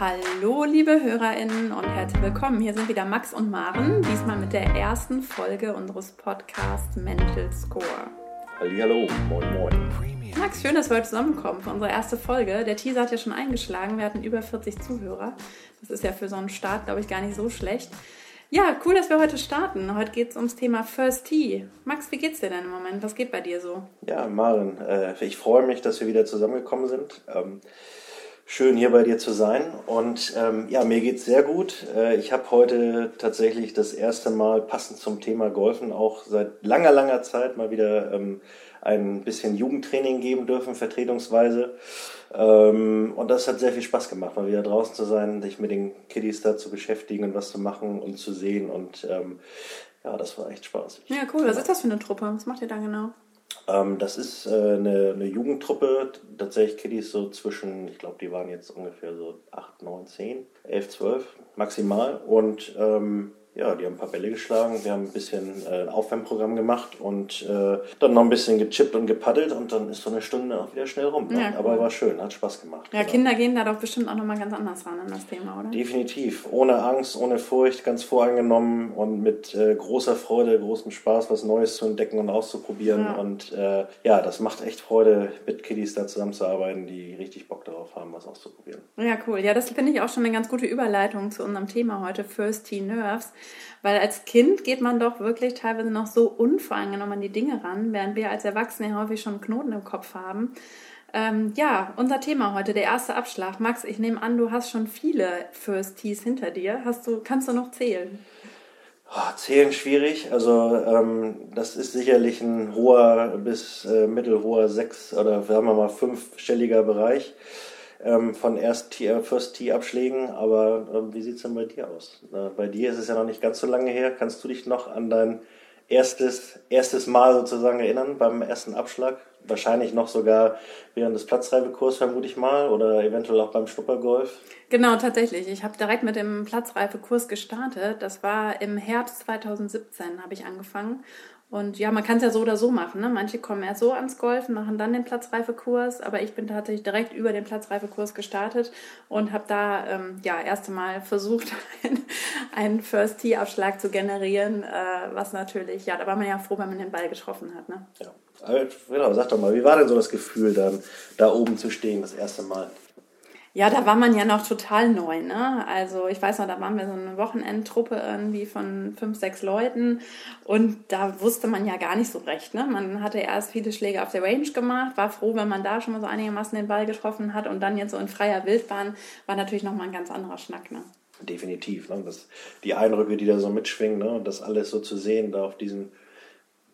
Hallo, liebe HörerInnen und herzlich willkommen. Hier sind wieder Max und Maren, diesmal mit der ersten Folge unseres Podcasts Mental Score. Hallo, moin, moin. Max, schön, dass wir heute zusammenkommen für unsere erste Folge. Der Teaser hat ja schon eingeschlagen, wir hatten über 40 Zuhörer. Das ist ja für so einen Start, glaube ich, gar nicht so schlecht. Ja, cool, dass wir heute starten. Heute geht es ums Thema First Tea. Max, wie geht's dir denn im Moment? Was geht bei dir so? Ja, Maren, äh, ich freue mich, dass wir wieder zusammengekommen sind. Schön hier bei dir zu sein. Und ähm, ja, mir geht's sehr gut. Äh, ich habe heute tatsächlich das erste Mal passend zum Thema Golfen auch seit langer, langer Zeit mal wieder ähm, ein bisschen Jugendtraining geben dürfen, vertretungsweise. Ähm, und das hat sehr viel Spaß gemacht, mal wieder draußen zu sein, sich mit den Kiddies da zu beschäftigen und was zu machen und zu sehen. Und ähm, ja, das war echt Spaß. Ja, cool. Was ist das für eine Truppe? Was macht ihr da genau? Ähm, das ist äh, eine, eine Jugendtruppe, tatsächlich Kiddies so zwischen, ich glaube, die waren jetzt ungefähr so 8, 9, 10, 11, 12 maximal. Und ähm, ja, die haben ein paar Bälle geschlagen, wir haben ein bisschen äh, ein Aufwärmprogramm gemacht und äh, dann noch ein bisschen gechippt und gepaddelt und dann ist so eine Stunde auch wieder schnell rum. Ne? Ja, cool. Aber war schön, hat Spaß gemacht. Ja, genau. Kinder gehen da doch bestimmt auch nochmal ganz anders ran an das Thema, oder? Definitiv. Ohne Angst, ohne Furcht, ganz voreingenommen und mit äh, großer Freude, großem Spaß, was Neues zu entdecken und auszuprobieren. Ja. Und äh, ja, das macht echt Freude, mit Kiddies da zusammenzuarbeiten, die richtig Bock darauf haben, was auszuprobieren. Ja, cool. Ja, das finde ich auch schon eine ganz gute Überleitung zu unserem Thema heute, First Teen Nerves. Weil als Kind geht man doch wirklich teilweise noch so unvoreingenommen an die Dinge ran, während wir als Erwachsene häufig schon Knoten im Kopf haben. Ähm, ja, unser Thema heute, der erste Abschlag. Max, ich nehme an, du hast schon viele First Tees hinter dir. Hast du, kannst du noch zählen? Oh, zählen schwierig. Also ähm, das ist sicherlich ein hoher bis äh, mittelhoher sechs oder sagen wir mal fünfstelliger Bereich ähm, von erst Tier, First Tee Abschlägen, aber ähm, wie sieht's denn bei dir aus? Äh, bei dir ist es ja noch nicht ganz so lange her. Kannst du dich noch an dein erstes, erstes Mal sozusagen erinnern beim ersten Abschlag? Wahrscheinlich noch sogar während des Platzreifekurs, vermute ich mal, oder eventuell auch beim Schnuppergolf. Genau, tatsächlich. Ich habe direkt mit dem Platzreifekurs gestartet. Das war im Herbst 2017 habe ich angefangen und ja, man kann es ja so oder so machen. Ne? Manche kommen erst so ans Golfen, machen dann den Platzreifekurs, aber ich bin tatsächlich direkt über den Platzreifekurs gestartet und habe da ähm, ja erst einmal versucht, einen First Tee Abschlag zu generieren, äh, was natürlich, ja, da war man ja froh, wenn man den Ball getroffen hat. Ne? Ja, genau, sag doch mal, wie war denn so das Gefühl, dann da oben zu stehen das erste Mal? Ja, da war man ja noch total neu, ne? Also ich weiß noch, da waren wir so eine Wochenendtruppe irgendwie von fünf, sechs Leuten und da wusste man ja gar nicht so recht, ne? Man hatte erst viele Schläge auf der Range gemacht, war froh, wenn man da schon mal so einigermaßen den Ball getroffen hat und dann jetzt so in freier Wildbahn war natürlich nochmal ein ganz anderer Schnack, ne? Definitiv, ne? Das, die Eindrücke, die da so mitschwingen, ne? Und das alles so zu sehen, da auf diesen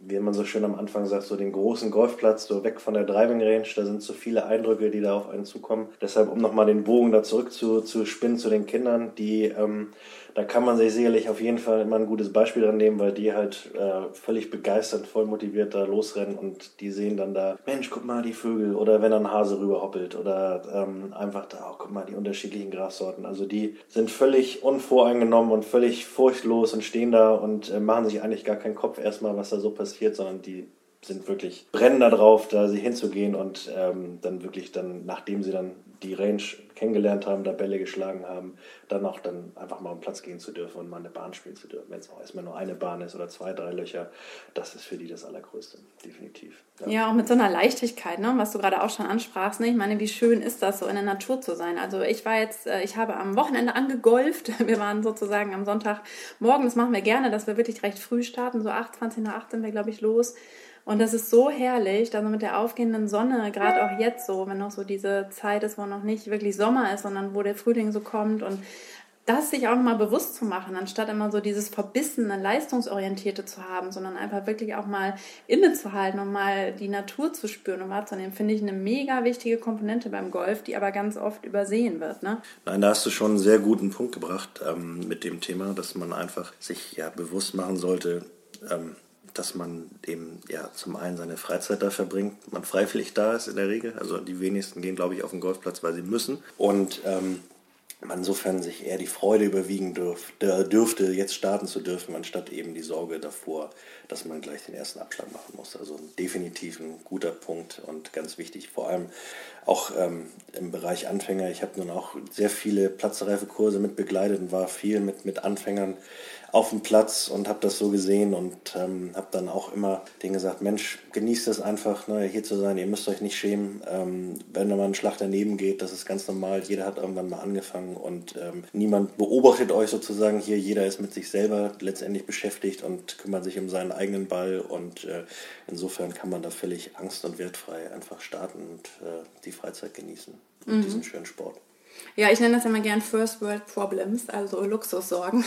wie man so schön am Anfang sagt, so den großen Golfplatz, so weg von der Driving Range, da sind so viele Eindrücke, die da auf einen zukommen. Deshalb, um nochmal den Bogen da zurück zu, zu spinnen zu den Kindern, die ähm, da kann man sich sicherlich auf jeden Fall immer ein gutes Beispiel dran nehmen, weil die halt äh, völlig begeistert, voll motiviert da losrennen und die sehen dann da, Mensch, guck mal die Vögel oder wenn ein Hase rüberhoppelt oder ähm, einfach da, oh, guck mal die unterschiedlichen Grassorten. Also die sind völlig unvoreingenommen und völlig furchtlos und stehen da und äh, machen sich eigentlich gar keinen Kopf erstmal, was da so passiert, sondern die sind wirklich brennen da drauf, da sie hinzugehen und ähm, dann wirklich dann, nachdem sie dann die Range kennengelernt haben, da Bälle geschlagen haben, dann auch dann einfach mal am Platz gehen zu dürfen und mal eine Bahn spielen zu dürfen. Wenn es auch erstmal nur eine Bahn ist oder zwei, drei Löcher, das ist für die das Allergrößte, definitiv. Ja, ja auch mit so einer Leichtigkeit, ne? was du gerade auch schon ansprachst. Ne? Ich meine, wie schön ist das, so in der Natur zu sein? Also ich war jetzt, äh, ich habe am Wochenende angegolft. Wir waren sozusagen am Sonntagmorgen, das machen wir gerne, dass wir wirklich recht früh starten, so 8, 20 nach 8 sind wir, glaube ich, los. Und das ist so herrlich, also mit der aufgehenden Sonne, gerade auch jetzt so, wenn noch so diese Zeit ist, wo noch nicht wirklich Sommer ist, sondern wo der Frühling so kommt und das sich auch mal bewusst zu machen, anstatt immer so dieses verbissene, leistungsorientierte zu haben, sondern einfach wirklich auch mal innezuhalten und mal die Natur zu spüren und wahrzunehmen, finde ich eine mega wichtige Komponente beim Golf, die aber ganz oft übersehen wird. Ne? Nein, da hast du schon einen sehr guten Punkt gebracht ähm, mit dem Thema, dass man einfach sich ja bewusst machen sollte, ähm, dass man eben ja zum einen seine Freizeit da verbringt, man freiwillig da ist in der Regel. Also die wenigsten gehen, glaube ich, auf den Golfplatz, weil sie müssen. Und ähm, insofern sich eher die Freude überwiegen dürfte, dürfte, jetzt starten zu dürfen, anstatt eben die Sorge davor, dass man gleich den ersten Abschlag machen muss. Also definitiv ein guter Punkt und ganz wichtig, vor allem auch ähm, im Bereich Anfänger. Ich habe nun auch sehr viele platzreife Kurse mit begleitet und war viel mit, mit Anfängern auf dem Platz und habe das so gesehen und ähm, habe dann auch immer denen gesagt, Mensch, genießt es einfach, ne, hier zu sein, ihr müsst euch nicht schämen, ähm, wenn da mal ein Schlag daneben geht, das ist ganz normal, jeder hat irgendwann mal angefangen und ähm, niemand beobachtet euch sozusagen hier, jeder ist mit sich selber letztendlich beschäftigt und kümmert sich um seinen eigenen Ball und äh, insofern kann man da völlig angst- und wertfrei einfach starten und äh, die Freizeit genießen, mhm. diesen schönen Sport. Ja, ich nenne das immer gern First World Problems, also Luxussorgen.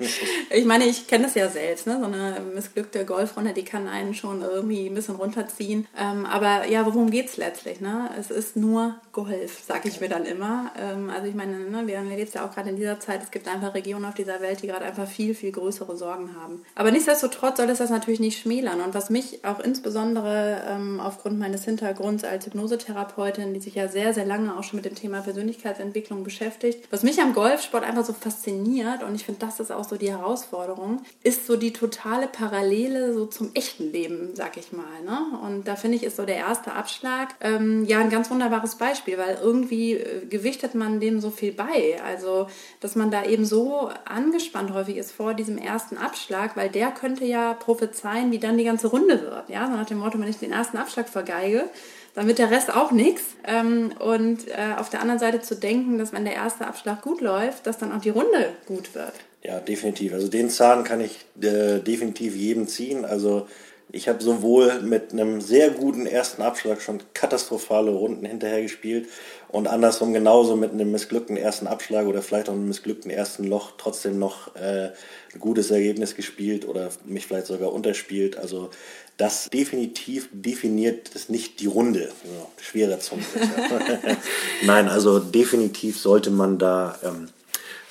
ich meine, ich kenne das ja selbst, ne? so eine missglückte Golfrunde, die kann einen schon irgendwie ein bisschen runterziehen. Ähm, aber ja, worum geht es letztlich? Ne? Es ist nur Golf, sage ich mir dann immer. Ähm, also ich meine, ne, wir leben ja auch gerade in dieser Zeit, es gibt einfach Regionen auf dieser Welt, die gerade einfach viel, viel größere Sorgen haben. Aber nichtsdestotrotz soll es das natürlich nicht schmälern. Und was mich auch insbesondere ähm, aufgrund meines Hintergrunds als Hypnosetherapeutin, die sich ja sehr, sehr lange auch schon mit dem Thema Persönlichkeitsentwicklung Entwicklung beschäftigt. Was mich am Golfsport einfach so fasziniert, und ich finde, das ist auch so die Herausforderung, ist so die totale Parallele so zum echten Leben, sag ich mal. Ne? Und da finde ich, ist so der erste Abschlag ähm, ja ein ganz wunderbares Beispiel, weil irgendwie äh, gewichtet man dem so viel bei. Also, dass man da eben so angespannt häufig ist vor diesem ersten Abschlag, weil der könnte ja prophezeien, wie dann die ganze Runde wird. Ja, so nach dem Motto, wenn ich den ersten Abschlag vergeige, dann wird der Rest auch nichts. Ähm, und äh, auf der anderen Seite zu denken, dass wenn der erste Abschlag gut läuft, dass dann auch die Runde gut wird. Ja, definitiv. Also den Zahn kann ich äh, definitiv jedem ziehen. Also ich habe sowohl mit einem sehr guten ersten Abschlag schon katastrophale Runden hinterher gespielt und andersrum genauso mit einem missglückten ersten Abschlag oder vielleicht auch einem missglückten ersten Loch trotzdem noch äh, ein gutes Ergebnis gespielt oder mich vielleicht sogar unterspielt. Also das definitiv definiert es nicht die Runde. So, schwerer Zunge. Nein, also definitiv sollte man da ähm,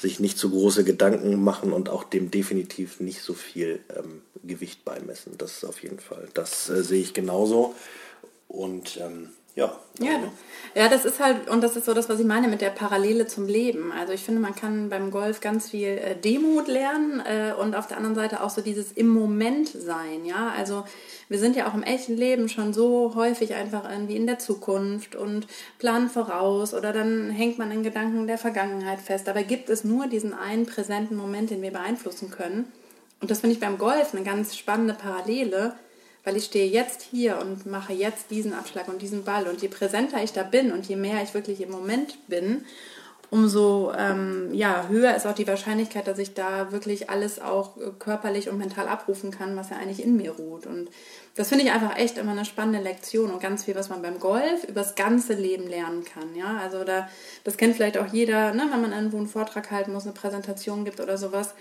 sich nicht zu große Gedanken machen und auch dem definitiv nicht so viel ähm, Gewicht beimessen. Das ist auf jeden Fall. Das äh, sehe ich genauso. Und ähm, ja. Ja, ja, das ist halt, und das ist so das, was ich meine mit der Parallele zum Leben. Also ich finde, man kann beim Golf ganz viel äh, Demut lernen äh, und auf der anderen Seite auch so dieses im Moment sein, ja. Also wir sind ja auch im echten Leben schon so häufig einfach irgendwie in der Zukunft und planen voraus oder dann hängt man in Gedanken der Vergangenheit fest. Dabei gibt es nur diesen einen präsenten Moment, den wir beeinflussen können. Und das finde ich beim Golf eine ganz spannende Parallele weil ich stehe jetzt hier und mache jetzt diesen Abschlag und diesen Ball. Und je präsenter ich da bin und je mehr ich wirklich im Moment bin, umso ähm, ja, höher ist auch die Wahrscheinlichkeit, dass ich da wirklich alles auch äh, körperlich und mental abrufen kann, was ja eigentlich in mir ruht. Und das finde ich einfach echt immer eine spannende Lektion und ganz viel, was man beim Golf übers ganze Leben lernen kann. Ja, also da, das kennt vielleicht auch jeder, ne, wenn man irgendwo einen Vortrag halten muss, eine Präsentation gibt oder sowas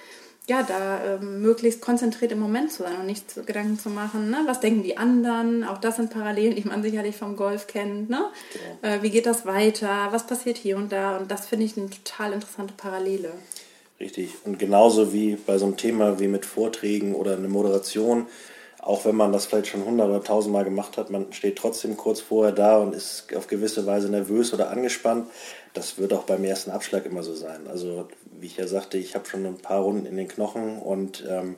ja, da ähm, möglichst konzentriert im Moment zu sein und nicht Gedanken zu machen, ne? was denken die anderen, auch das sind Parallelen, die man sicherlich vom Golf kennt, ne? Genau. Äh, wie geht das weiter, was passiert hier und da und das finde ich eine total interessante Parallele. Richtig und genauso wie bei so einem Thema wie mit Vorträgen oder eine Moderation, auch wenn man das vielleicht schon hundert oder tausendmal gemacht hat, man steht trotzdem kurz vorher da und ist auf gewisse Weise nervös oder angespannt. Das wird auch beim ersten Abschlag immer so sein. Also wie ich ja sagte, ich habe schon ein paar Runden in den Knochen und ähm,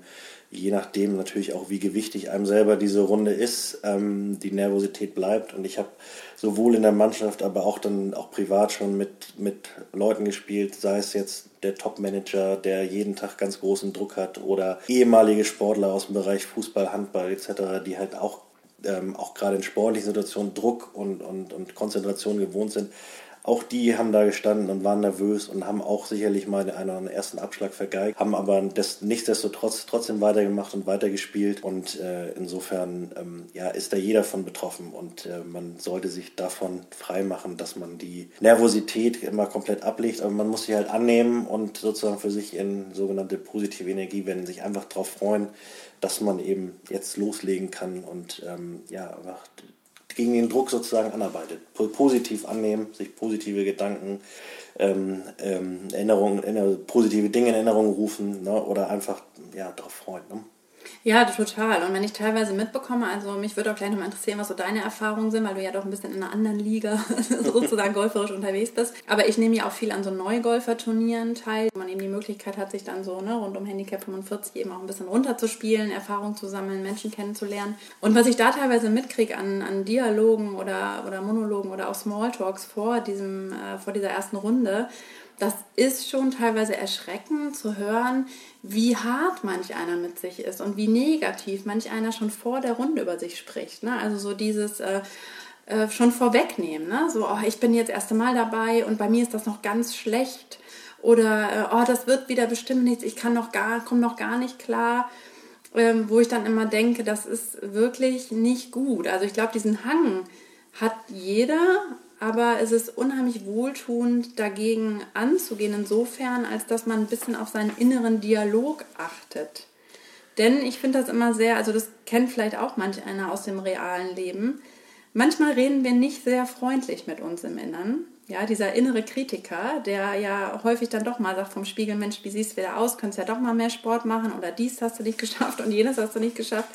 je nachdem natürlich auch, wie gewichtig einem selber diese Runde ist, ähm, die Nervosität bleibt. Und ich habe sowohl in der Mannschaft, aber auch dann auch privat schon mit, mit Leuten gespielt, sei es jetzt der Top-Manager, der jeden Tag ganz großen Druck hat oder ehemalige Sportler aus dem Bereich Fußball, Handball etc., die halt auch ähm, auch gerade in sportlichen Situationen Druck und, und, und Konzentration gewohnt sind, auch die haben da gestanden und waren nervös und haben auch sicherlich mal einen, einen ersten Abschlag vergeigt, haben aber das, nichtsdestotrotz trotzdem weitergemacht und weitergespielt. Und äh, insofern ähm, ja, ist da jeder von betroffen und äh, man sollte sich davon freimachen, dass man die Nervosität immer komplett ablegt. Aber man muss sie halt annehmen und sozusagen für sich in sogenannte positive Energie wenden, sich einfach darauf freuen, dass man eben jetzt loslegen kann und ähm, ja, einfach gegen den Druck sozusagen anarbeitet. Positiv annehmen, sich positive Gedanken, ähm, ähm, Erinnerungen, positive Dinge in Erinnerung rufen ne, oder einfach ja, darauf freuen. Ne? Ja, total. Und wenn ich teilweise mitbekomme, also mich würde auch gleich nochmal interessieren, was so deine Erfahrungen sind, weil du ja doch ein bisschen in einer anderen Liga sozusagen golferisch unterwegs bist. Aber ich nehme ja auch viel an so Neugolfer-Turnieren teil, wo man eben die Möglichkeit hat, sich dann so ne, rund um Handicap 45 eben auch ein bisschen runterzuspielen, Erfahrung zu sammeln, Menschen kennenzulernen. Und was ich da teilweise mitkriege an, an Dialogen oder, oder Monologen oder auch Smalltalks vor, diesem, äh, vor dieser ersten Runde, das ist schon teilweise erschreckend zu hören, wie hart manch einer mit sich ist und wie negativ manch einer schon vor der Runde über sich spricht. Ne? Also so dieses äh, äh, schon vorwegnehmen, ne? so oh, ich bin jetzt das erste Mal dabei und bei mir ist das noch ganz schlecht oder äh, oh, das wird wieder bestimmt nichts, ich kann noch gar, komme noch gar nicht klar. Ähm, wo ich dann immer denke, das ist wirklich nicht gut. Also ich glaube, diesen Hang hat jeder, aber es ist unheimlich wohltuend, dagegen anzugehen, insofern, als dass man ein bisschen auf seinen inneren Dialog achtet. Denn ich finde das immer sehr, also das kennt vielleicht auch manch einer aus dem realen Leben. Manchmal reden wir nicht sehr freundlich mit uns im Innern. Ja, dieser innere Kritiker, der ja häufig dann doch mal sagt vom Spiegel, Mensch, wie siehst du wieder aus? Könntest ja doch mal mehr Sport machen oder dies hast du nicht geschafft und jenes hast du nicht geschafft.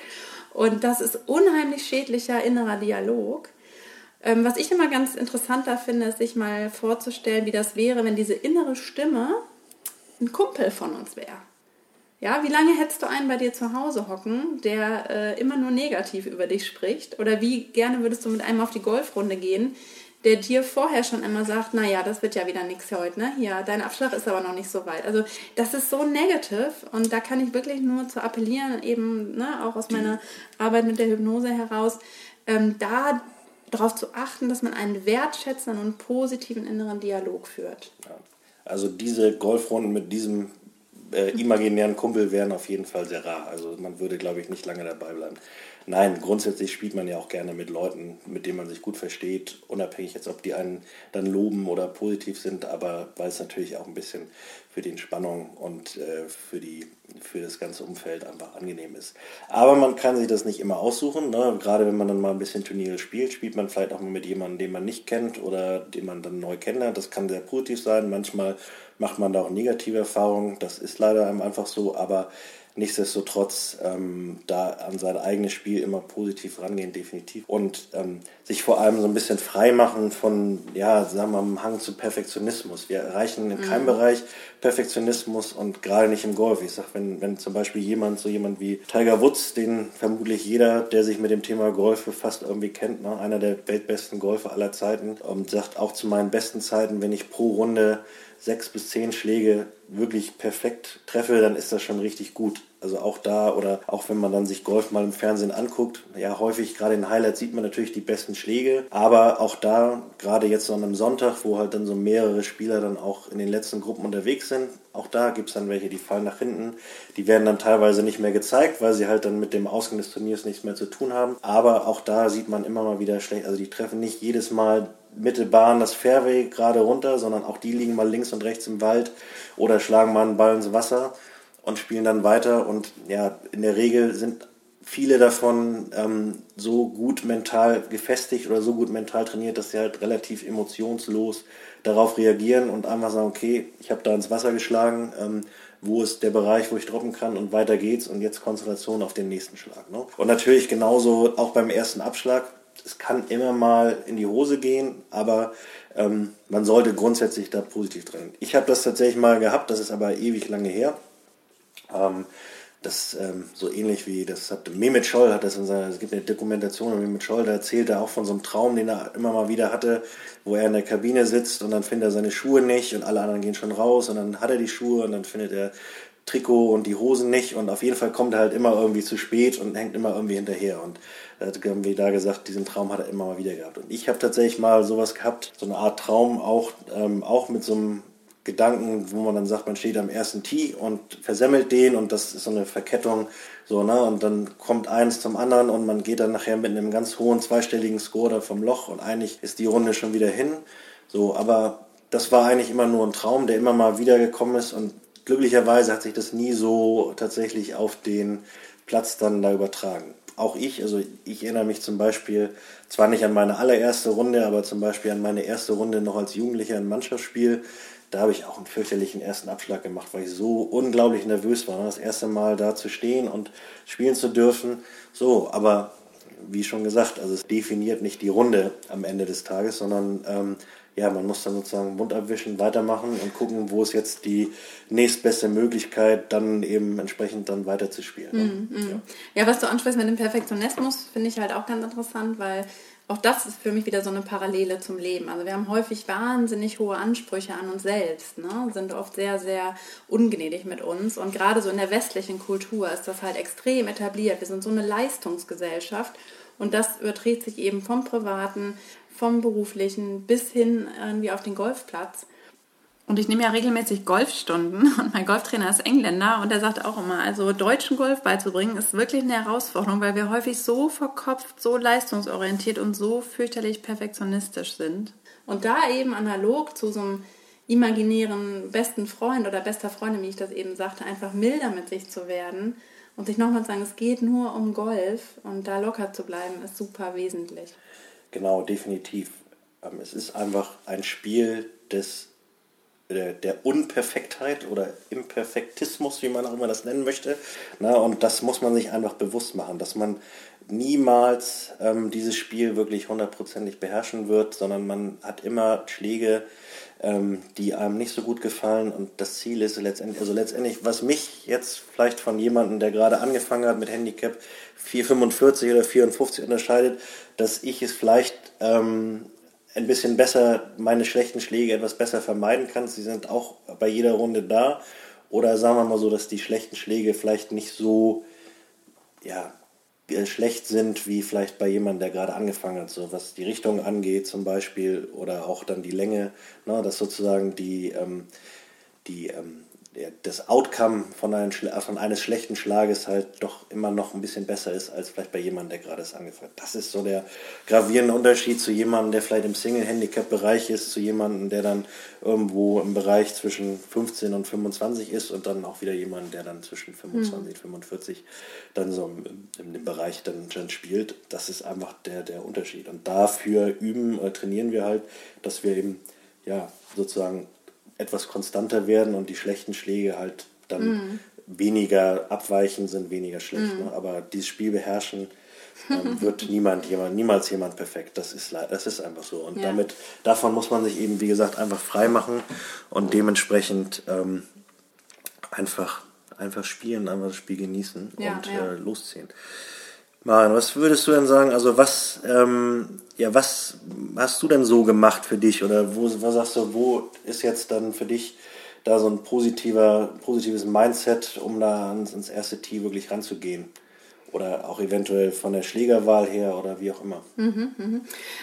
Und das ist unheimlich schädlicher innerer Dialog. Ähm, was ich immer ganz interessant da finde, ist sich mal vorzustellen, wie das wäre, wenn diese innere Stimme ein Kumpel von uns wäre. Ja, wie lange hättest du einen bei dir zu Hause hocken, der äh, immer nur negativ über dich spricht? Oder wie gerne würdest du mit einem auf die Golfrunde gehen, der dir vorher schon immer sagt, naja, das wird ja wieder nichts heute, ne? Ja, dein Abschlag ist aber noch nicht so weit. Also das ist so negativ und da kann ich wirklich nur zu appellieren, eben ne, auch aus meiner Arbeit mit der Hypnose heraus, ähm, da darauf zu achten, dass man einen wertschätzenden und positiven inneren Dialog führt. Ja. Also diese Golfrunden mit diesem äh, imaginären Kumpel wären auf jeden Fall sehr rar. Also man würde, glaube ich, nicht lange dabei bleiben. Nein, grundsätzlich spielt man ja auch gerne mit Leuten, mit denen man sich gut versteht, unabhängig jetzt, ob die einen dann loben oder positiv sind, aber weil es natürlich auch ein bisschen für die Entspannung und äh, für, die, für das ganze Umfeld einfach angenehm ist. Aber man kann sich das nicht immer aussuchen. Ne? Gerade wenn man dann mal ein bisschen Turniere spielt, spielt man vielleicht auch mal mit jemandem, den man nicht kennt oder den man dann neu kennenlernt. Das kann sehr positiv sein. Manchmal macht man da auch negative Erfahrungen. Das ist leider einfach so, aber nichtsdestotrotz ähm, da an sein eigenes Spiel immer positiv rangehen, definitiv. Und ähm, sich vor allem so ein bisschen frei machen von, ja, sagen wir mal, Hang zu Perfektionismus. Wir erreichen in keinem mhm. Bereich Perfektionismus und gerade nicht im Golf. Ich sag, wenn, wenn zum Beispiel jemand, so jemand wie Tiger Woods, den vermutlich jeder, der sich mit dem Thema Golf befasst, irgendwie kennt, ne? einer der weltbesten Golfer aller Zeiten, und sagt auch zu meinen besten Zeiten, wenn ich pro Runde sechs bis zehn Schläge wirklich perfekt treffe, dann ist das schon richtig gut. Also auch da oder auch wenn man dann sich Golf mal im Fernsehen anguckt, ja häufig gerade in Highlights sieht man natürlich die besten Schläge, aber auch da, gerade jetzt so an einem Sonntag, wo halt dann so mehrere Spieler dann auch in den letzten Gruppen unterwegs sind, auch da gibt es dann welche, die fallen nach hinten. Die werden dann teilweise nicht mehr gezeigt, weil sie halt dann mit dem Ausgang des Turniers nichts mehr zu tun haben. Aber auch da sieht man immer mal wieder schlecht, also die treffen nicht jedes Mal Mittelbahn das Fairway gerade runter, sondern auch die liegen mal links und rechts im Wald oder schlagen mal einen Ball ins Wasser und spielen dann weiter. Und ja, in der Regel sind viele davon ähm, so gut mental gefestigt oder so gut mental trainiert, dass sie halt relativ emotionslos darauf reagieren und einfach sagen, okay, ich habe da ins Wasser geschlagen, ähm, wo ist der Bereich, wo ich droppen kann und weiter geht's und jetzt Konzentration auf den nächsten Schlag. Ne? Und natürlich genauso auch beim ersten Abschlag, es kann immer mal in die Hose gehen, aber ähm, man sollte grundsätzlich da positiv drin. Ich habe das tatsächlich mal gehabt, das ist aber ewig lange her. Ähm, das ähm, so ähnlich wie das hat Mehmet Scholl hat das in seiner, es gibt eine Dokumentation von Mehmet Scholl, da erzählt er auch von so einem Traum, den er immer mal wieder hatte, wo er in der Kabine sitzt und dann findet er seine Schuhe nicht und alle anderen gehen schon raus und dann hat er die Schuhe und dann findet er Trikot und die Hosen nicht. Und auf jeden Fall kommt er halt immer irgendwie zu spät und hängt immer irgendwie hinterher. Und er hat irgendwie da gesagt, diesen Traum hat er immer mal wieder gehabt. Und ich habe tatsächlich mal sowas gehabt, so eine Art Traum, auch, ähm, auch mit so einem Gedanken, wo man dann sagt, man steht am ersten Tee und versemmelt den und das ist so eine Verkettung, so, ne, und dann kommt eins zum anderen und man geht dann nachher mit einem ganz hohen zweistelligen Score da vom Loch und eigentlich ist die Runde schon wieder hin, so, aber das war eigentlich immer nur ein Traum, der immer mal wieder gekommen ist und glücklicherweise hat sich das nie so tatsächlich auf den Platz dann da übertragen auch ich, also ich erinnere mich zum Beispiel zwar nicht an meine allererste Runde, aber zum Beispiel an meine erste Runde noch als Jugendlicher im Mannschaftsspiel. da habe ich auch einen fürchterlichen ersten Abschlag gemacht, weil ich so unglaublich nervös war, das erste Mal da zu stehen und spielen zu dürfen. So, aber wie schon gesagt, also es definiert nicht die Runde am Ende des Tages, sondern ähm, ja, man muss dann sozusagen Mund abwischen, weitermachen und gucken, wo ist jetzt die nächstbeste Möglichkeit, dann eben entsprechend dann weiterzuspielen. Ne? Mm, mm. Ja. ja, was du ansprichst mit dem Perfektionismus, finde ich halt auch ganz interessant, weil auch das ist für mich wieder so eine Parallele zum Leben. Also wir haben häufig wahnsinnig hohe Ansprüche an uns selbst, ne? sind oft sehr, sehr ungnädig mit uns. Und gerade so in der westlichen Kultur ist das halt extrem etabliert. Wir sind so eine Leistungsgesellschaft. Und das überträgt sich eben vom Privaten vom beruflichen bis hin irgendwie auf den Golfplatz. Und ich nehme ja regelmäßig Golfstunden und mein Golftrainer ist Engländer und er sagt auch immer, also deutschen Golf beizubringen ist wirklich eine Herausforderung, weil wir häufig so verkopft, so leistungsorientiert und so fürchterlich perfektionistisch sind. Und da eben analog zu so einem imaginären besten Freund oder bester Freundin, wie ich das eben sagte, einfach milder mit sich zu werden und sich nochmal zu sagen, es geht nur um Golf und da locker zu bleiben, ist super wesentlich. Genau, definitiv. Ähm, es ist einfach ein Spiel des, der, der Unperfektheit oder Imperfektismus, wie man auch immer das nennen möchte. Na, und das muss man sich einfach bewusst machen, dass man niemals ähm, dieses Spiel wirklich hundertprozentig beherrschen wird, sondern man hat immer Schläge, ähm, die einem nicht so gut gefallen. Und das Ziel ist letztendlich, also letztendlich, was mich jetzt vielleicht von jemandem, der gerade angefangen hat mit Handicap 445 oder 54 unterscheidet, dass ich es vielleicht ähm, ein bisschen besser, meine schlechten Schläge etwas besser vermeiden kann. Sie sind auch bei jeder Runde da. Oder sagen wir mal so, dass die schlechten Schläge vielleicht nicht so ja, äh, schlecht sind, wie vielleicht bei jemandem, der gerade angefangen hat, so was die Richtung angeht zum Beispiel oder auch dann die Länge, ne, dass sozusagen die, ähm, die ähm, das Outcome von, einem, von eines schlechten Schlages halt doch immer noch ein bisschen besser ist, als vielleicht bei jemandem, der gerade es angefangen hat. Das ist so der gravierende Unterschied zu jemandem, der vielleicht im Single-Handicap-Bereich ist, zu jemandem, der dann irgendwo im Bereich zwischen 15 und 25 ist und dann auch wieder jemand, der dann zwischen 25 und 45 dann so im, im Bereich dann, dann spielt. Das ist einfach der, der Unterschied. Und dafür üben trainieren wir halt, dass wir eben ja sozusagen etwas konstanter werden und die schlechten Schläge halt dann mm. weniger abweichen sind, weniger schlecht. Mm. Ne? Aber dieses Spiel beherrschen ähm, wird niemand, jemand, niemals jemand perfekt. Das ist, das ist einfach so. Und ja. damit, davon muss man sich eben, wie gesagt, einfach frei machen und dementsprechend ähm, einfach, einfach spielen, einfach das Spiel genießen ja, und ja. Äh, losziehen. Maren, was würdest du denn sagen? Also was, ähm, ja, was hast du denn so gemacht für dich? Oder wo, was sagst du, wo ist jetzt dann für dich da so ein positiver, positives Mindset, um da ans, ins erste Tee wirklich ranzugehen? Oder auch eventuell von der Schlägerwahl her oder wie auch immer. Mhm, mhm.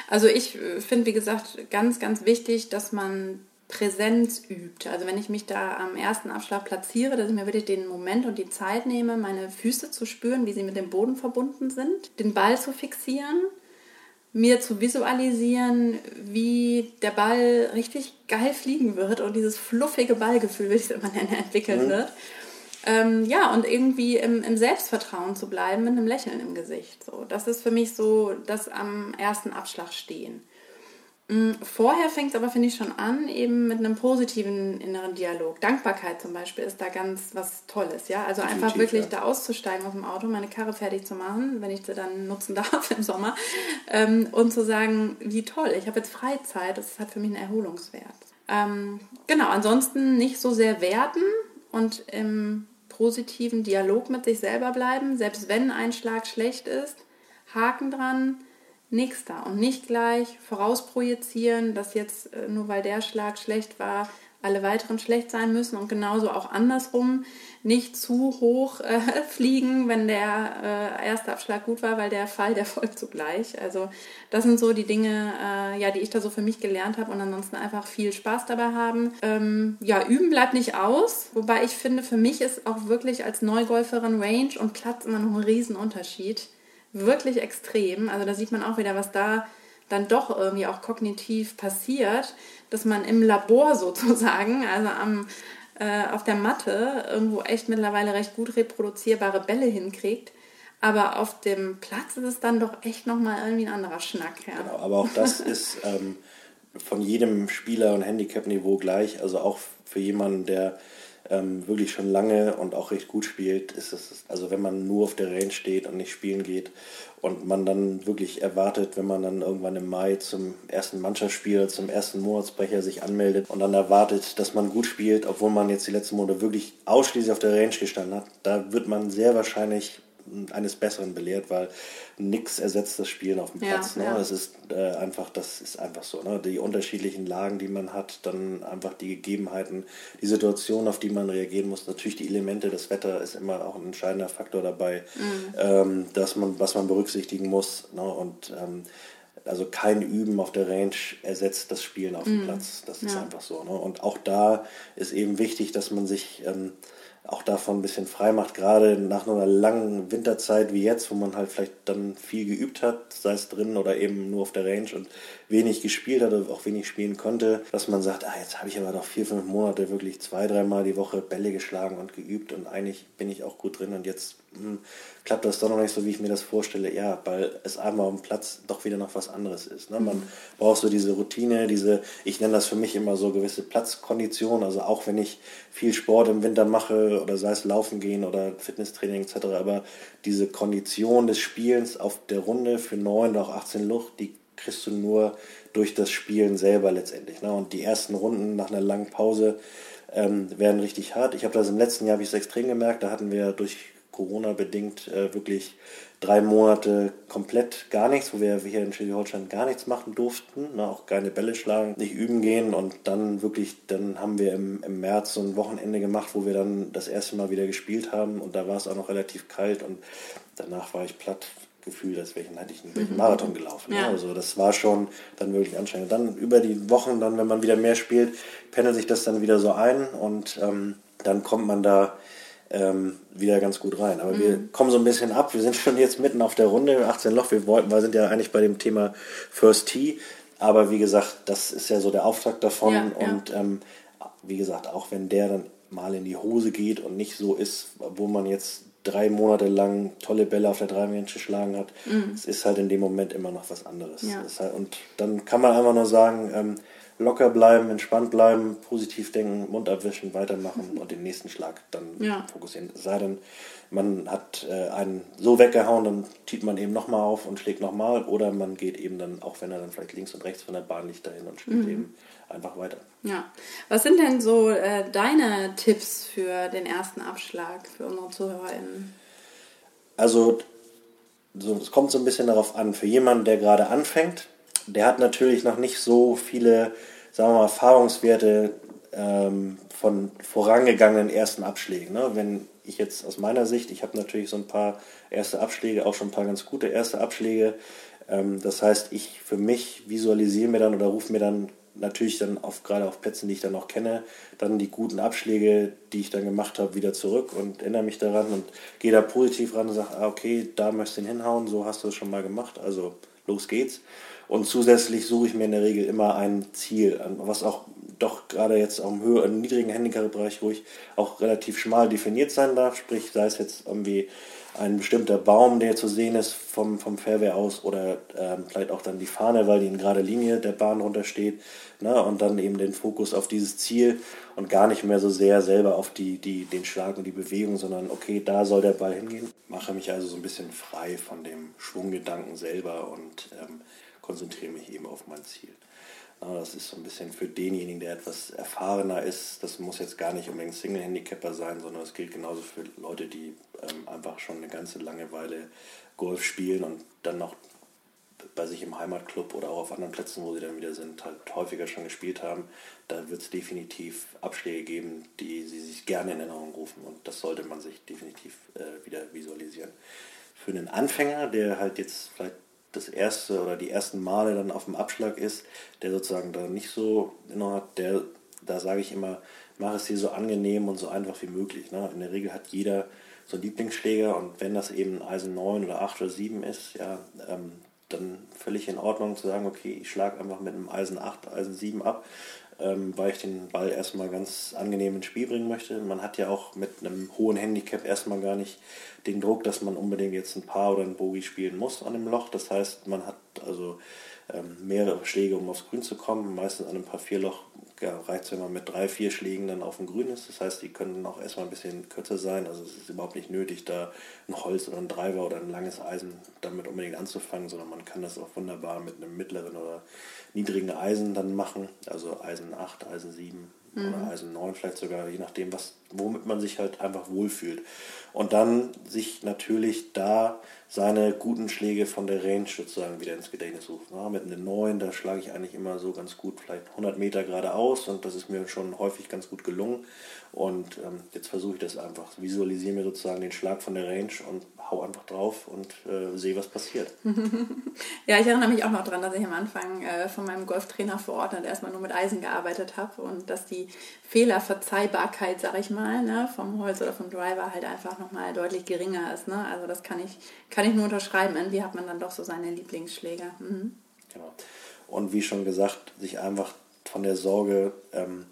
Also ich äh, finde, wie gesagt, ganz, ganz wichtig, dass man Präsenz übt. Also wenn ich mich da am ersten Abschlag platziere, dass ich mir wirklich den Moment und die Zeit nehme, meine Füße zu spüren, wie sie mit dem Boden verbunden sind, den Ball zu fixieren, mir zu visualisieren, wie der Ball richtig geil fliegen wird und dieses fluffige Ballgefühl, wie ich es immer nenne, entwickeln mhm. wird. Ähm, ja, und irgendwie im, im, Selbstvertrauen zu bleiben mit einem Lächeln im Gesicht. So, das ist für mich so das am ersten Abschlag stehen. Mm, vorher fängt es aber, finde ich, schon an, eben mit einem positiven inneren Dialog. Dankbarkeit zum Beispiel ist da ganz was Tolles, ja. Also Definitiv, einfach wirklich ja. da auszusteigen aus dem Auto, meine Karre fertig zu machen, wenn ich sie dann nutzen darf im Sommer, ähm, und zu sagen, wie toll, ich habe jetzt Freizeit, das hat für mich einen Erholungswert. Ähm, genau, ansonsten nicht so sehr werten und im positiven Dialog mit sich selber bleiben, selbst wenn ein Schlag schlecht ist, Haken dran, nächster und nicht gleich vorausprojizieren, dass jetzt äh, nur weil der Schlag schlecht war, alle weiteren schlecht sein müssen und genauso auch andersrum nicht zu hoch äh, fliegen, wenn der äh, erste Abschlag gut war, weil der Fall, der folgt zugleich. Also das sind so die Dinge, äh, ja, die ich da so für mich gelernt habe und ansonsten einfach viel Spaß dabei haben. Ähm, ja, üben bleibt nicht aus, wobei ich finde, für mich ist auch wirklich als Neugolferin Range und Platz immer noch ein Riesenunterschied wirklich extrem. Also da sieht man auch wieder, was da dann doch irgendwie auch kognitiv passiert, dass man im Labor sozusagen, also am, äh, auf der Matte, irgendwo echt mittlerweile recht gut reproduzierbare Bälle hinkriegt. Aber auf dem Platz ist es dann doch echt nochmal irgendwie ein anderer Schnack. Ja. Genau, aber auch das ist ähm, von jedem Spieler und Handicap-Niveau gleich. Also auch für jemanden, der ähm, wirklich schon lange und auch recht gut spielt, ist es, also wenn man nur auf der Range steht und nicht spielen geht und man dann wirklich erwartet, wenn man dann irgendwann im Mai zum ersten Mannschaftsspiel, zum ersten Monatsbrecher sich anmeldet und dann erwartet, dass man gut spielt, obwohl man jetzt die letzten Monate wirklich ausschließlich auf der Range gestanden hat, da wird man sehr wahrscheinlich eines Besseren belehrt, weil nichts ersetzt das Spielen auf dem Platz. Ja, ne? ja. Es ist äh, einfach, das ist einfach so. Ne? Die unterschiedlichen Lagen, die man hat, dann einfach die Gegebenheiten, die Situation, auf die man reagieren muss. Natürlich die Elemente, das Wetter ist immer auch ein entscheidender Faktor dabei, mhm. ähm, dass man, was man berücksichtigen muss. Ne? Und ähm, also kein Üben auf der Range ersetzt das Spielen auf dem mm. Platz. Das ist ja. einfach so. Ne? Und auch da ist eben wichtig, dass man sich ähm, auch davon ein bisschen frei macht, gerade nach einer langen Winterzeit wie jetzt, wo man halt vielleicht dann viel geübt hat, sei es drin oder eben nur auf der Range und wenig gespielt hat oder auch wenig spielen konnte, dass man sagt, ah, jetzt habe ich aber noch vier, fünf Monate wirklich zwei, dreimal die Woche Bälle geschlagen und geübt und eigentlich bin ich auch gut drin und jetzt hm, klappt das doch noch nicht so, wie ich mir das vorstelle. Ja, weil es einmal am Platz doch wieder noch was anderes ist. Ne? Man mhm. braucht so diese Routine, diese, ich nenne das für mich immer so gewisse Platzkondition. Also auch wenn ich viel Sport im Winter mache oder sei es Laufen gehen oder Fitnesstraining etc., aber diese Kondition des Spielens auf der Runde für 9 oder auch 18 Lucht, die kriegst du nur durch das Spielen selber letztendlich. Ne? Und die ersten Runden nach einer langen Pause ähm, werden richtig hart. Ich habe das im letzten Jahr habe ich es extrem gemerkt. Da hatten wir durch Corona bedingt äh, wirklich drei Monate komplett gar nichts, wo wir hier in Schleswig-Holstein gar nichts machen durften, ne, auch keine Bälle schlagen, nicht üben gehen und dann wirklich, dann haben wir im, im März so ein Wochenende gemacht, wo wir dann das erste Mal wieder gespielt haben und da war es auch noch relativ kalt und danach war ich platt gefühlt, als wäre ich, hätte ich einen mhm. Marathon gelaufen. Ne? Ja. Also das war schon dann wirklich anstrengend. Dann über die Wochen, dann wenn man wieder mehr spielt, pendelt sich das dann wieder so ein und ähm, dann kommt man da ähm, wieder ganz gut rein. Aber mhm. wir kommen so ein bisschen ab. Wir sind schon jetzt mitten auf der Runde, 18 Loch. Wir, wollten, wir sind ja eigentlich bei dem Thema First Tee. Aber wie gesagt, das ist ja so der Auftakt davon. Ja, und ja. Ähm, wie gesagt, auch wenn der dann mal in die Hose geht und nicht so ist, wo man jetzt drei Monate lang tolle Bälle auf der Dreimensch geschlagen hat, mhm. es ist halt in dem Moment immer noch was anderes. Ja. Halt, und dann kann man einfach nur sagen, ähm, locker bleiben, entspannt bleiben, positiv denken, Mund abwischen, weitermachen und den nächsten Schlag dann ja. fokussieren. Es sei denn, man hat äh, einen so weggehauen, dann zieht man eben nochmal auf und schlägt nochmal oder man geht eben dann, auch wenn er dann vielleicht links und rechts von der Bahn liegt, dahin und spielt mhm. eben einfach weiter. Ja. Was sind denn so äh, deine Tipps für den ersten Abschlag für unsere ZuhörerInnen? Also, so, es kommt so ein bisschen darauf an. Für jemanden, der gerade anfängt, der hat natürlich noch nicht so viele, sagen wir mal, Erfahrungswerte ähm, von vorangegangenen ersten Abschlägen. Ne? Wenn ich jetzt aus meiner Sicht, ich habe natürlich so ein paar erste Abschläge, auch schon ein paar ganz gute erste Abschläge. Ähm, das heißt, ich für mich visualisiere mir dann oder rufe mir dann natürlich dann auf, gerade auf Plätzen, die ich dann noch kenne, dann die guten Abschläge, die ich dann gemacht habe, wieder zurück und erinnere mich daran und gehe da positiv ran und sage, ah, okay, da möchtest du ihn hinhauen, so hast du es schon mal gemacht, also los geht's. Und zusätzlich suche ich mir in der Regel immer ein Ziel, was auch doch gerade jetzt am höheren, niedrigen Handicap-Bereich ruhig auch relativ schmal definiert sein darf. Sprich, sei es jetzt irgendwie ein bestimmter Baum, der zu sehen ist vom, vom Fairway aus oder ähm, vielleicht auch dann die Fahne, weil die in gerade Linie der Bahn runtersteht. Ne? Und dann eben den Fokus auf dieses Ziel und gar nicht mehr so sehr selber auf die, die, den Schlag und die Bewegung, sondern okay, da soll der Ball hingehen. Mache mich also so ein bisschen frei von dem Schwunggedanken selber und ähm, konzentriere mich eben auf mein Ziel. Das ist so ein bisschen für denjenigen, der etwas erfahrener ist. Das muss jetzt gar nicht unbedingt Single-Handicapper sein, sondern es gilt genauso für Leute, die ähm, einfach schon eine ganze lange Weile Golf spielen und dann noch bei sich im Heimatclub oder auch auf anderen Plätzen, wo sie dann wieder sind, halt häufiger schon gespielt haben. Da wird es definitiv Abschläge geben, die sie sich gerne in Erinnerung rufen und das sollte man sich definitiv äh, wieder visualisieren. Für einen Anfänger, der halt jetzt vielleicht das erste oder die ersten Male dann auf dem Abschlag ist, der sozusagen da nicht so hat, der, da sage ich immer, mach es dir so angenehm und so einfach wie möglich. Ne? In der Regel hat jeder so einen Lieblingsschläger und wenn das eben Eisen 9 oder 8 oder 7 ist, ja, ähm, dann völlig in Ordnung zu sagen, okay, ich schlage einfach mit einem Eisen 8, Eisen 7 ab, ähm, weil ich den Ball erstmal ganz angenehm ins Spiel bringen möchte. Man hat ja auch mit einem hohen Handicap erstmal gar nicht den Druck, dass man unbedingt jetzt ein Paar oder ein Bogie spielen muss an dem Loch. Das heißt, man hat also ähm, mehrere Schläge, um aufs Grün zu kommen. Meistens an einem Paar Vierloch ja, reicht es, wenn man mit drei, vier Schlägen dann auf dem Grün ist. Das heißt, die können auch erstmal ein bisschen kürzer sein. Also es ist überhaupt nicht nötig, da ein Holz oder ein Driver oder ein langes Eisen damit unbedingt anzufangen, sondern man kann das auch wunderbar mit einem mittleren oder niedrigen Eisen dann machen. Also Eisen 8, Eisen 7 mhm. oder Eisen 9 vielleicht sogar, je nachdem, was, womit man sich halt einfach wohlfühlt. Und dann sich natürlich da seine guten Schläge von der Range sozusagen wieder ins Gedächtnis rufen. Ja, mit einem 9, da schlage ich eigentlich immer so ganz gut, vielleicht 100 Meter geradeaus und das ist mir schon häufig ganz gut gelungen. Und ähm, jetzt versuche ich das einfach, visualisiere mir sozusagen den Schlag von der Range und hau einfach drauf und äh, sehe, was passiert. ja, ich erinnere mich auch noch daran, dass ich am Anfang äh, von meinem Golftrainer vor Ort erstmal nur mit Eisen gearbeitet habe und dass die Fehlerverzeihbarkeit, sag ich mal, ne, vom Holz oder vom Driver halt einfach nochmal deutlich geringer ist. Ne? Also das kann ich, kann ich nur unterschreiben. Irgendwie hat man dann doch so seine Lieblingsschläge. Mhm. Genau. Und wie schon gesagt, sich einfach von der Sorge ähm,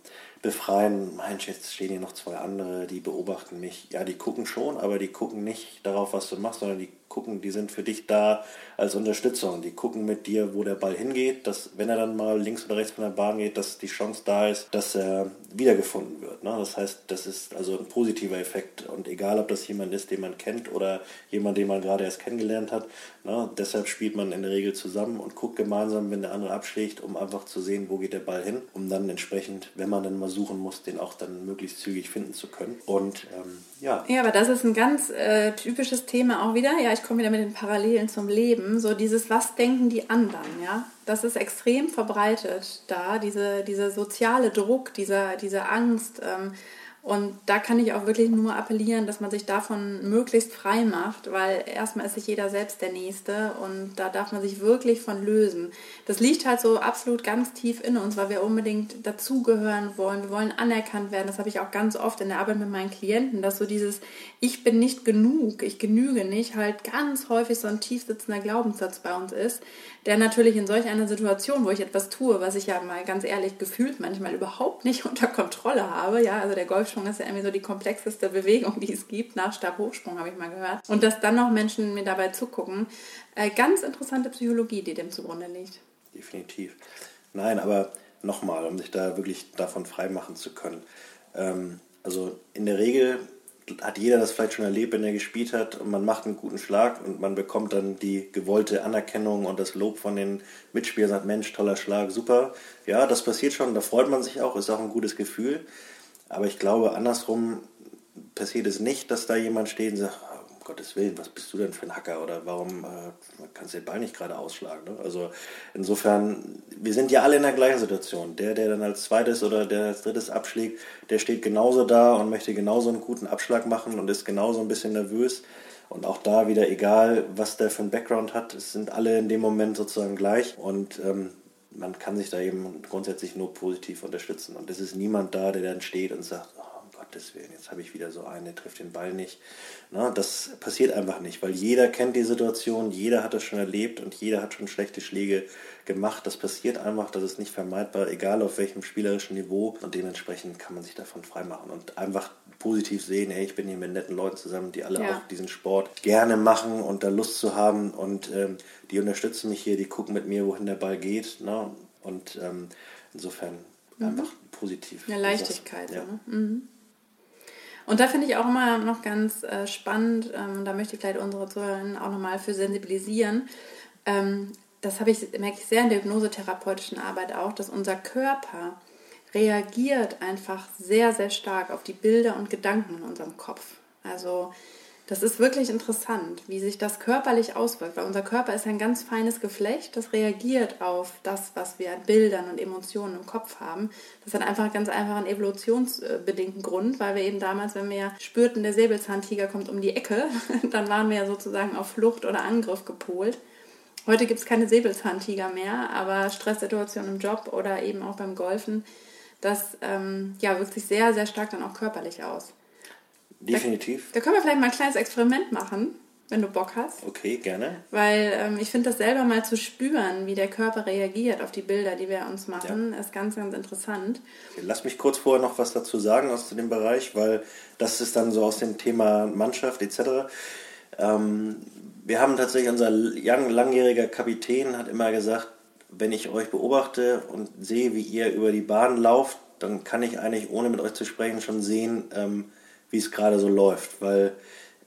befreien. Mensch, jetzt stehen hier noch zwei andere, die beobachten mich. Ja, die gucken schon, aber die gucken nicht darauf, was du machst, sondern die gucken, die sind für dich da als Unterstützung. Die gucken mit dir, wo der Ball hingeht, dass wenn er dann mal links oder rechts von der Bahn geht, dass die Chance da ist, dass er wiedergefunden wird. Ne? Das heißt, das ist also ein positiver Effekt und egal, ob das jemand ist, den man kennt oder jemand, den man gerade erst kennengelernt hat, ne? deshalb spielt man in der Regel zusammen und guckt gemeinsam, wenn der andere abschlägt, um einfach zu sehen, wo geht der Ball hin, um dann entsprechend, wenn man dann mal suchen muss, den auch dann möglichst zügig finden zu können. Und ähm, ja. Ja, aber das ist ein ganz äh, typisches Thema auch wieder. Ja, ich komme wieder mit den Parallelen zum Leben. So dieses, was denken die anderen, ja? Das ist extrem verbreitet da, diese, dieser soziale Druck, dieser, diese Angst. Ähm, und da kann ich auch wirklich nur appellieren, dass man sich davon möglichst frei macht, weil erstmal ist sich jeder selbst der Nächste und da darf man sich wirklich von lösen. Das liegt halt so absolut ganz tief in uns, weil wir unbedingt dazugehören wollen. Wir wollen anerkannt werden. Das habe ich auch ganz oft in der Arbeit mit meinen Klienten, dass so dieses Ich bin nicht genug, ich genüge nicht, halt ganz häufig so ein tief sitzender Glaubenssatz bei uns ist, der natürlich in solch einer Situation, wo ich etwas tue, was ich ja mal ganz ehrlich gefühlt manchmal überhaupt nicht unter Kontrolle habe, ja, also der Golfschwung ist ja irgendwie so die komplexeste Bewegung, die es gibt, nach Stabhochsprung habe ich mal gehört. Und dass dann noch Menschen mir dabei zugucken, äh, ganz interessante Psychologie, die dem zugrunde liegt. Definitiv. Nein, aber nochmal, um sich da wirklich davon freimachen zu können. Ähm, also in der Regel hat jeder das vielleicht schon erlebt, wenn er gespielt hat und man macht einen guten Schlag und man bekommt dann die gewollte Anerkennung und das Lob von den Mitspielern, sagt Mensch, toller Schlag, super. Ja, das passiert schon, da freut man sich auch, ist auch ein gutes Gefühl. Aber ich glaube, andersrum passiert es nicht, dass da jemand steht und sagt, Gottes Willen, was bist du denn für ein Hacker oder warum äh, kannst du den Ball nicht gerade ausschlagen? Ne? Also insofern, wir sind ja alle in der gleichen Situation. Der, der dann als zweites oder der als drittes abschlägt, der steht genauso da und möchte genauso einen guten Abschlag machen und ist genauso ein bisschen nervös. Und auch da wieder egal, was der für einen Background hat, es sind alle in dem Moment sozusagen gleich und ähm, man kann sich da eben grundsätzlich nur positiv unterstützen. Und es ist niemand da, der dann steht und sagt, oh, Gottes Willen, jetzt habe ich wieder so einen, der trifft den Ball nicht. Na, das passiert einfach nicht, weil jeder kennt die Situation, jeder hat das schon erlebt und jeder hat schon schlechte Schläge gemacht. Das passiert einfach, das ist nicht vermeidbar, egal auf welchem spielerischen Niveau. Und dementsprechend kann man sich davon freimachen und einfach positiv sehen, hey, ich bin hier mit netten Leuten zusammen, die alle ja. auch diesen Sport gerne machen und da Lust zu haben und ähm, die unterstützen mich hier, die gucken mit mir, wohin der Ball geht. Ne? Und ähm, insofern mhm. einfach positiv. Eine Leichtigkeit. Ja. Ne? Mhm. Und da finde ich auch immer noch ganz äh, spannend, ähm, da möchte ich vielleicht unsere Zuhörerinnen auch nochmal für sensibilisieren. Ähm, das habe ich, merke ich sehr in der hypnosetherapeutischen Arbeit auch, dass unser Körper reagiert einfach sehr, sehr stark auf die Bilder und Gedanken in unserem Kopf. Also das ist wirklich interessant, wie sich das körperlich auswirkt, weil unser Körper ist ein ganz feines Geflecht, das reagiert auf das, was wir an Bildern und Emotionen im Kopf haben. Das hat einfach ganz einfach einen evolutionsbedingten Grund, weil wir eben damals, wenn wir spürten, der Säbelzahntiger kommt um die Ecke, dann waren wir ja sozusagen auf Flucht oder Angriff gepolt. Heute gibt es keine Säbelzahntiger mehr, aber Stresssituationen im Job oder eben auch beim Golfen, das ähm, ja, wirkt sich sehr, sehr stark dann auch körperlich aus. Definitiv. Da, da, können wir vielleicht mal ein kleines Experiment machen. wenn du Bock hast. Okay, gerne. Weil ähm, ich finde das selber mal zu spüren, wie der Körper reagiert auf die Bilder, die wir uns machen, ja. ist ganz, ganz interessant. Lass mich kurz vorher noch was dazu sagen aus dem Bereich, weil das ist dann so aus dem Thema Mannschaft etc. Ähm, wir haben tatsächlich, unser langjähriger Kapitän hat immer gesagt, wenn ich euch beobachte und sehe, wie ihr über die Bahn lauft, dann kann ich eigentlich, ohne mit euch zu sprechen, schon sehen, ähm, wie es gerade so läuft, weil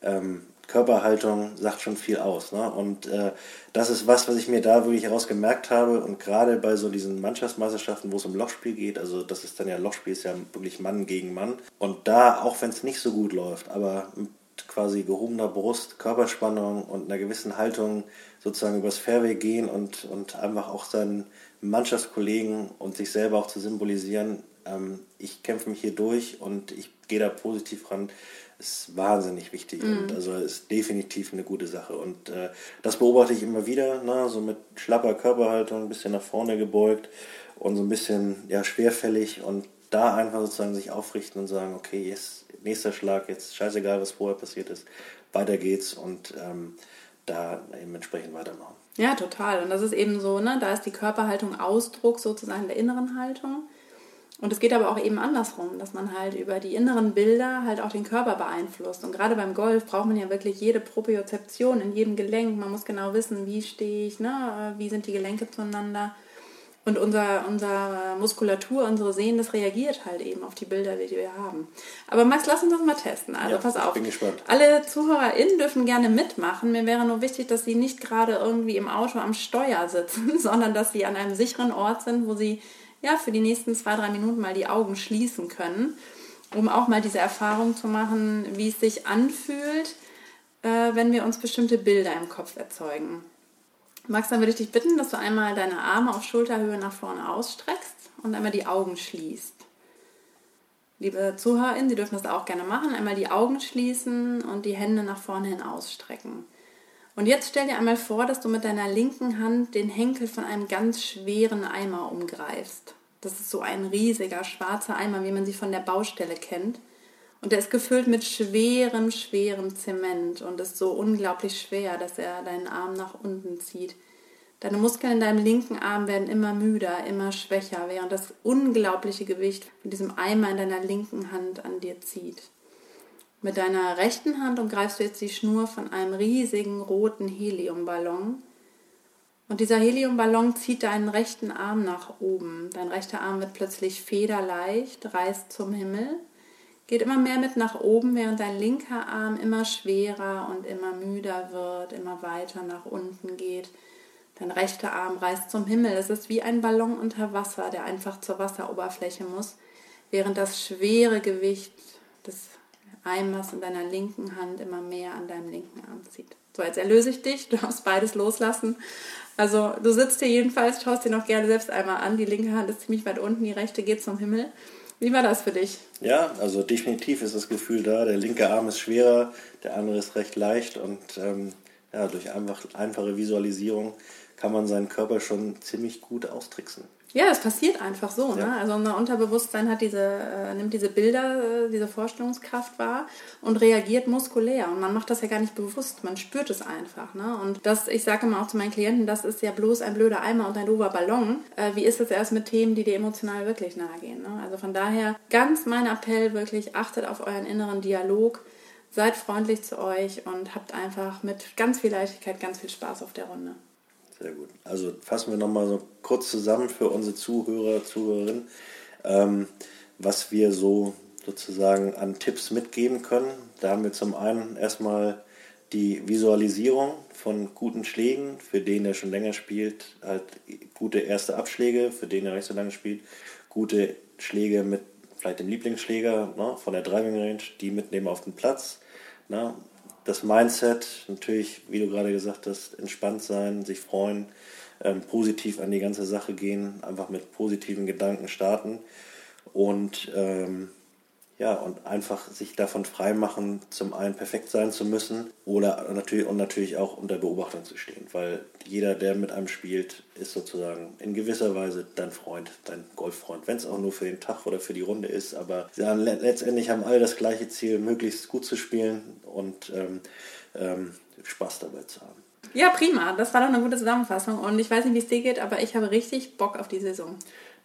ähm, Körperhaltung sagt schon viel aus. Ne? Und äh, das ist was, was ich mir da wirklich herausgemerkt habe. Und gerade bei so diesen Mannschaftsmeisterschaften, wo es um Lochspiel geht, also das ist dann ja, Lochspiel ist ja wirklich Mann gegen Mann. Und da, auch wenn es nicht so gut läuft, aber mit quasi gehobener Brust, Körperspannung und einer gewissen Haltung sozusagen übers Fairway gehen und, und einfach auch seinen Mannschaftskollegen und sich selber auch zu symbolisieren, ähm, ich kämpfe mich hier durch und ich gehe da positiv ran, ist wahnsinnig wichtig mhm. und also ist definitiv eine gute Sache. Und äh, das beobachte ich immer wieder, ne? so mit schlapper Körperhaltung, ein bisschen nach vorne gebeugt und so ein bisschen ja, schwerfällig und da einfach sozusagen sich aufrichten und sagen, okay, jetzt nächster Schlag, jetzt scheißegal, was vorher passiert ist, weiter geht's und ähm, da eben entsprechend weitermachen. Ja, total. Und das ist eben so, ne, da ist die Körperhaltung Ausdruck sozusagen der inneren Haltung. Und es geht aber auch eben andersrum, dass man halt über die inneren Bilder halt auch den Körper beeinflusst. Und gerade beim Golf braucht man ja wirklich jede Propriozeption in jedem Gelenk. Man muss genau wissen, wie stehe ich, ne? wie sind die Gelenke zueinander. Und unser, unsere Muskulatur, unsere Sehnen, das reagiert halt eben auf die Bilder, die wir haben. Aber Max, lass uns das mal testen. Also ja, pass auf. Bin gespannt. Alle ZuhörerInnen dürfen gerne mitmachen. Mir wäre nur wichtig, dass sie nicht gerade irgendwie im Auto am Steuer sitzen, sondern dass sie an einem sicheren Ort sind, wo sie ja für die nächsten zwei, drei Minuten mal die Augen schließen können, um auch mal diese Erfahrung zu machen, wie es sich anfühlt, äh, wenn wir uns bestimmte Bilder im Kopf erzeugen. Max, dann würde ich dich bitten, dass du einmal deine Arme auf Schulterhöhe nach vorne ausstreckst und einmal die Augen schließt. Liebe ZuhörerInnen, Sie dürfen das auch gerne machen. Einmal die Augen schließen und die Hände nach vorne hin ausstrecken. Und jetzt stell dir einmal vor, dass du mit deiner linken Hand den Henkel von einem ganz schweren Eimer umgreifst. Das ist so ein riesiger schwarzer Eimer, wie man sie von der Baustelle kennt. Und der ist gefüllt mit schwerem, schwerem Zement und ist so unglaublich schwer, dass er deinen Arm nach unten zieht. Deine Muskeln in deinem linken Arm werden immer müder, immer schwächer, während das unglaubliche Gewicht von diesem Eimer in deiner linken Hand an dir zieht. Mit deiner rechten Hand umgreifst du jetzt die Schnur von einem riesigen roten Heliumballon. Und dieser Heliumballon zieht deinen rechten Arm nach oben. Dein rechter Arm wird plötzlich federleicht, reißt zum Himmel geht immer mehr mit nach oben, während dein linker Arm immer schwerer und immer müder wird, immer weiter nach unten geht. Dein rechter Arm reißt zum Himmel. Es ist wie ein Ballon unter Wasser, der einfach zur Wasseroberfläche muss, während das schwere Gewicht des Eimers in deiner linken Hand immer mehr an deinem linken Arm zieht. So, jetzt erlöse ich dich, du darfst beides loslassen. Also du sitzt hier jedenfalls, schaust dir noch gerne selbst einmal an. Die linke Hand ist ziemlich weit unten, die rechte geht zum Himmel. Wie war das für dich? Ja, also definitiv ist das Gefühl da. Der linke Arm ist schwerer, der andere ist recht leicht und ähm, ja, durch einfach, einfache Visualisierung kann man seinen Körper schon ziemlich gut austricksen. Ja, es passiert einfach so. Ne? Ja. Ne? Also unser Unterbewusstsein hat diese, äh, nimmt diese Bilder, äh, diese Vorstellungskraft wahr und reagiert muskulär. Und man macht das ja gar nicht bewusst, man spürt es einfach. Ne? Und das, ich sage immer auch zu meinen Klienten, das ist ja bloß ein blöder Eimer und ein doofer Ballon. Äh, wie ist es erst mit Themen, die dir emotional wirklich nahe gehen? Ne? Also von daher ganz mein Appell wirklich, achtet auf euren inneren Dialog. Seid freundlich zu euch und habt einfach mit ganz viel Leichtigkeit ganz viel Spaß auf der Runde. Sehr gut. Also fassen wir nochmal so kurz zusammen für unsere Zuhörer, Zuhörerinnen, ähm, was wir so sozusagen an Tipps mitgeben können. Da haben wir zum einen erstmal die Visualisierung von guten Schlägen, für den, der schon länger spielt, halt gute erste Abschläge, für den, der nicht so lange spielt, gute Schläge mit vielleicht dem Lieblingsschläger ne, von der Driving Range, die mitnehmen auf den Platz. Ne, das Mindset, natürlich, wie du gerade gesagt hast, entspannt sein, sich freuen, ähm, positiv an die ganze Sache gehen, einfach mit positiven Gedanken starten. Und ähm, ja, und einfach sich davon freimachen, zum einen perfekt sein zu müssen oder natürlich und natürlich auch unter Beobachtung zu stehen, weil jeder, der mit einem spielt, ist sozusagen in gewisser Weise dein Freund, dein Golffreund, wenn es auch nur für den Tag oder für die Runde ist, aber ja, letztendlich haben alle das gleiche Ziel, möglichst gut zu spielen und ähm, ähm, Spaß dabei zu haben. Ja, prima. Das war doch eine gute Zusammenfassung. Und ich weiß nicht, wie es dir geht, aber ich habe richtig Bock auf die Saison.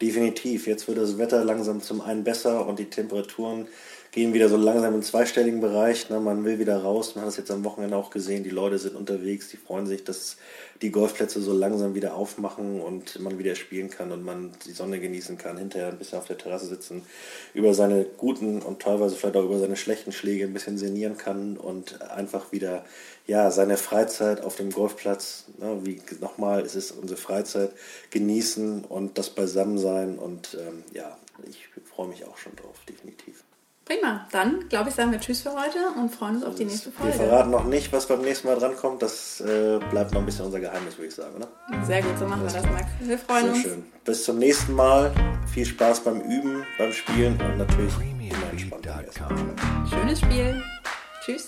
Definitiv. Jetzt wird das Wetter langsam zum einen besser und die Temperaturen gehen wieder so langsam im zweistelligen Bereich. Ne? Man will wieder raus. Man hat es jetzt am Wochenende auch gesehen. Die Leute sind unterwegs. Die freuen sich, dass die Golfplätze so langsam wieder aufmachen und man wieder spielen kann und man die Sonne genießen kann. Hinterher ein bisschen auf der Terrasse sitzen, über seine guten und teilweise vielleicht auch über seine schlechten Schläge ein bisschen sinnieren kann und einfach wieder ja, seine Freizeit auf dem Golfplatz, ne, wie nochmal, es ist unsere Freizeit, genießen und das Beisammensein und ähm, ja, ich freue mich auch schon drauf, definitiv. Prima, dann glaube ich, sagen wir Tschüss für heute und freuen uns auf die nächste Folge. Wir verraten noch nicht, was beim nächsten Mal drankommt. Das äh, bleibt noch ein bisschen unser Geheimnis, würde ich sagen. Oder? Sehr gut, so machen wir das, Max. Wir freuen Sehr uns. Schön. Bis zum nächsten Mal. Viel Spaß beim Üben, beim Spielen und natürlich immer entspannt. Schönes Spiel. Tschüss.